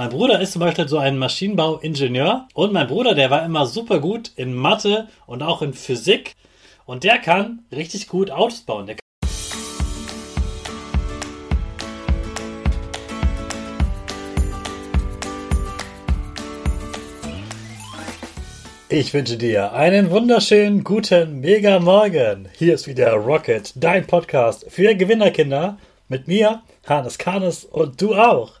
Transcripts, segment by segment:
Mein Bruder ist zum Beispiel so ein Maschinenbauingenieur und mein Bruder, der war immer super gut in Mathe und auch in Physik und der kann richtig gut Autos bauen. Der Ich wünsche dir einen wunderschönen guten Mega Morgen. Hier ist wieder Rocket, dein Podcast für Gewinnerkinder mit mir, Hannes Karnes und du auch.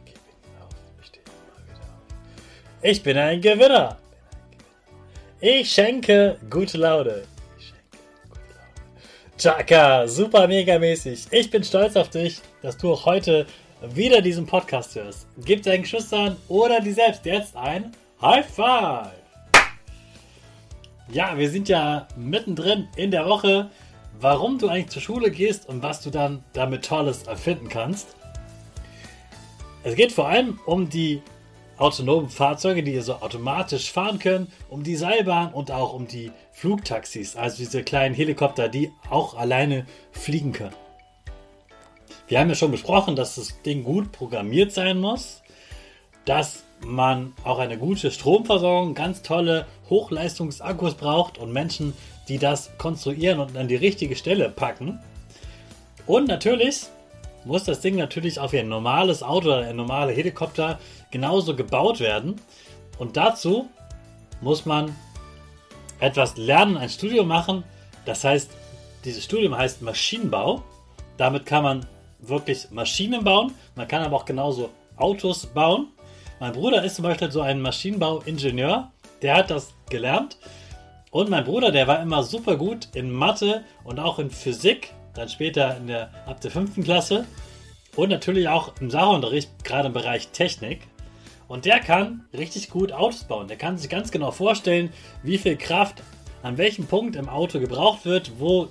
Ich bin ein Gewinner. Ich schenke gute Laune. Chaka, super mega mäßig. Ich bin stolz auf dich, dass du auch heute wieder diesen Podcast hörst. Gib deinen Geschwistern oder dir selbst jetzt ein High Five. Ja, wir sind ja mittendrin in der Woche, warum du eigentlich zur Schule gehst und was du dann damit Tolles erfinden kannst. Es geht vor allem um die autonomen Fahrzeuge, die so automatisch fahren können, um die Seilbahn und auch um die Flugtaxis, also diese kleinen Helikopter, die auch alleine fliegen können. Wir haben ja schon besprochen, dass das Ding gut programmiert sein muss, dass man auch eine gute Stromversorgung, ganz tolle Hochleistungsakkus braucht und Menschen, die das konstruieren und an die richtige Stelle packen. Und natürlich muss das Ding natürlich auf ein normales Auto oder ein normaler Helikopter genauso gebaut werden. Und dazu muss man etwas lernen, ein Studium machen. Das heißt, dieses Studium heißt Maschinenbau. Damit kann man wirklich Maschinen bauen. Man kann aber auch genauso Autos bauen. Mein Bruder ist zum Beispiel so ein Maschinenbauingenieur. Der hat das gelernt. Und mein Bruder, der war immer super gut in Mathe und auch in Physik dann später in der, ab der fünften Klasse und natürlich auch im Sachunterricht, gerade im Bereich Technik. Und der kann richtig gut Autos bauen. Der kann sich ganz genau vorstellen, wie viel Kraft an welchem Punkt im Auto gebraucht wird, wo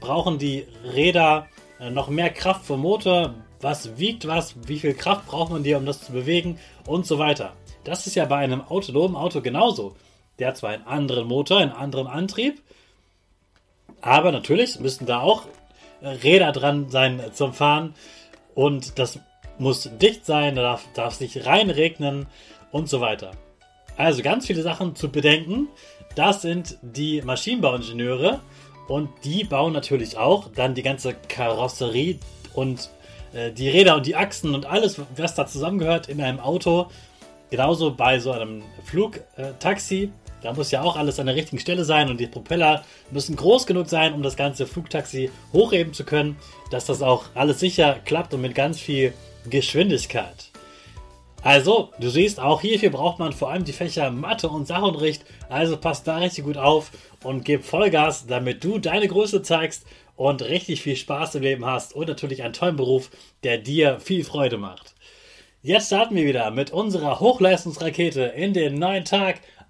brauchen die Räder äh, noch mehr Kraft vom Motor, was wiegt was, wie viel Kraft braucht man dir, um das zu bewegen und so weiter. Das ist ja bei einem autonomen Auto genauso. Der hat zwar einen anderen Motor, einen anderen Antrieb, aber natürlich müssen da auch äh, Räder dran sein zum Fahren. Und das muss dicht sein, da darf, darf sich reinregnen und so weiter. Also ganz viele Sachen zu bedenken. Das sind die Maschinenbauingenieure und die bauen natürlich auch dann die ganze Karosserie und äh, die Räder und die Achsen und alles, was da zusammengehört in einem Auto. Genauso bei so einem Flugtaxi. Da muss ja auch alles an der richtigen Stelle sein und die Propeller müssen groß genug sein, um das ganze Flugtaxi hochheben zu können, dass das auch alles sicher klappt und mit ganz viel Geschwindigkeit. Also, du siehst, auch hierfür braucht man vor allem die Fächer Mathe und Sachunterricht. Also passt da richtig gut auf und gib Vollgas, damit du deine Größe zeigst und richtig viel Spaß im Leben hast und natürlich einen tollen Beruf, der dir viel Freude macht. Jetzt starten wir wieder mit unserer Hochleistungsrakete in den neuen Tag.